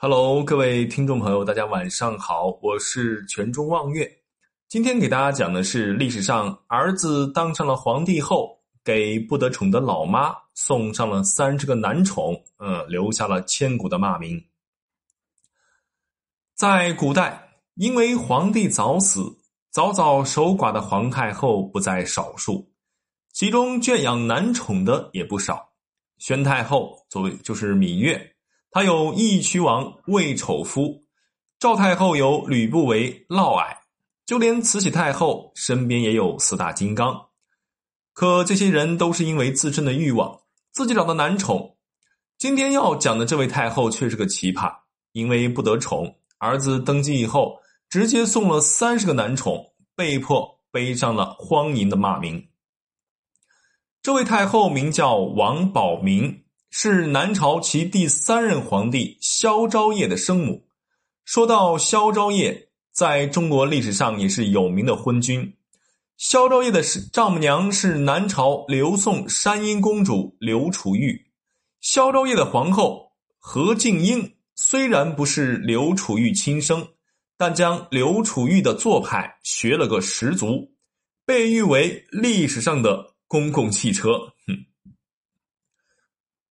Hello，各位听众朋友，大家晚上好，我是全中望月。今天给大家讲的是历史上儿子当上了皇帝后，给不得宠的老妈送上了三十个男宠，嗯，留下了千古的骂名。在古代，因为皇帝早死，早早守寡的皇太后不在少数，其中圈养男宠的也不少。宣太后作为就是芈月。他有义渠王魏丑夫，赵太后有吕不韦、嫪毐，就连慈禧太后身边也有四大金刚。可这些人都是因为自身的欲望，自己找的男宠。今天要讲的这位太后却是个奇葩，因为不得宠，儿子登基以后，直接送了三十个男宠，被迫背上了荒淫的骂名。这位太后名叫王宝明。是南朝其第三任皇帝萧昭业的生母。说到萧昭业，在中国历史上也是有名的昏君。萧昭业的丈母娘是南朝刘宋山阴公主刘楚玉。萧昭业的皇后何静英虽然不是刘楚玉亲生，但将刘楚玉的做派学了个十足，被誉为历史上的公共汽车。哼。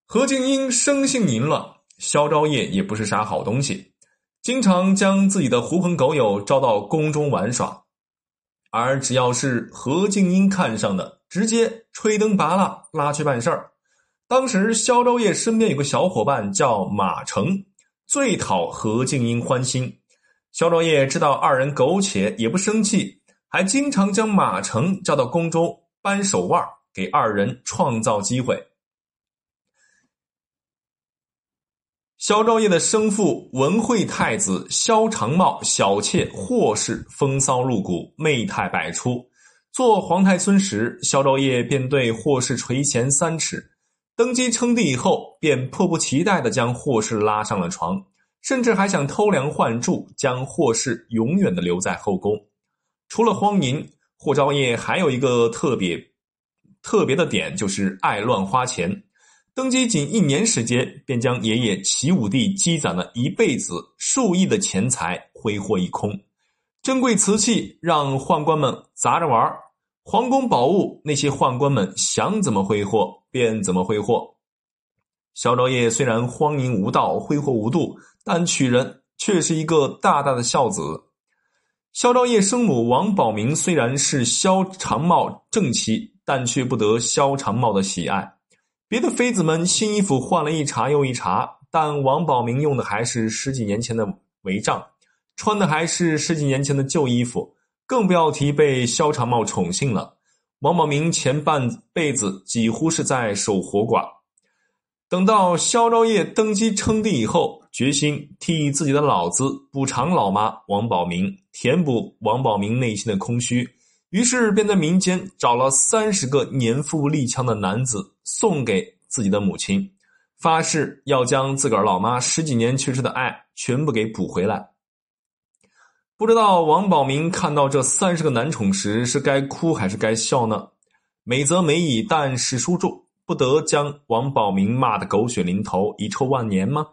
何静英生性淫乱，萧昭业也不是啥好东西，经常将自己的狐朋狗友招到宫中玩耍，而只要是何静英看上的，直接吹灯拔蜡拉去办事儿。当时萧昭业身边有个小伙伴叫马成，最讨何静英欢心。萧昭业知道二人苟且，也不生气，还经常将马成叫到宫中扳手腕，给二人创造机会。萧昭业的生父文惠太子萧长茂小妾霍氏风骚入骨，媚态百出。做皇太孙时，萧昭业便对霍氏垂涎三尺；登基称帝以后，便迫不及待地将霍氏拉上了床，甚至还想偷梁换柱，将霍氏永远的留在后宫。除了荒淫，霍昭业还有一个特别特别的点，就是爱乱花钱。登基仅一年时间，便将爷爷齐武帝积攒了一辈子数亿的钱财挥霍一空，珍贵瓷器让宦官们砸着玩皇宫宝物那些宦官们想怎么挥霍便怎么挥霍。萧昭业虽然荒淫无道、挥霍无度，但娶人却是一个大大的孝子。萧昭业生母王宝明虽然是萧长茂正妻，但却不得萧长茂的喜爱。别的妃子们新衣服换了一茬又一茬，但王宝明用的还是十几年前的帷帐，穿的还是十几年前的旧衣服，更不要提被萧长茂宠幸了。王宝明前半辈子几乎是在守活寡。等到萧昭业登基称帝以后，决心替自己的老子补偿老妈王宝明，填补王宝明内心的空虚。于是便在民间找了三十个年富力强的男子送给自己的母亲，发誓要将自个儿老妈十几年缺失的爱全部给补回来。不知道王宝明看到这三十个男宠时是该哭还是该笑呢？美则美矣，但史书中不得将王宝明骂得狗血淋头、遗臭万年吗？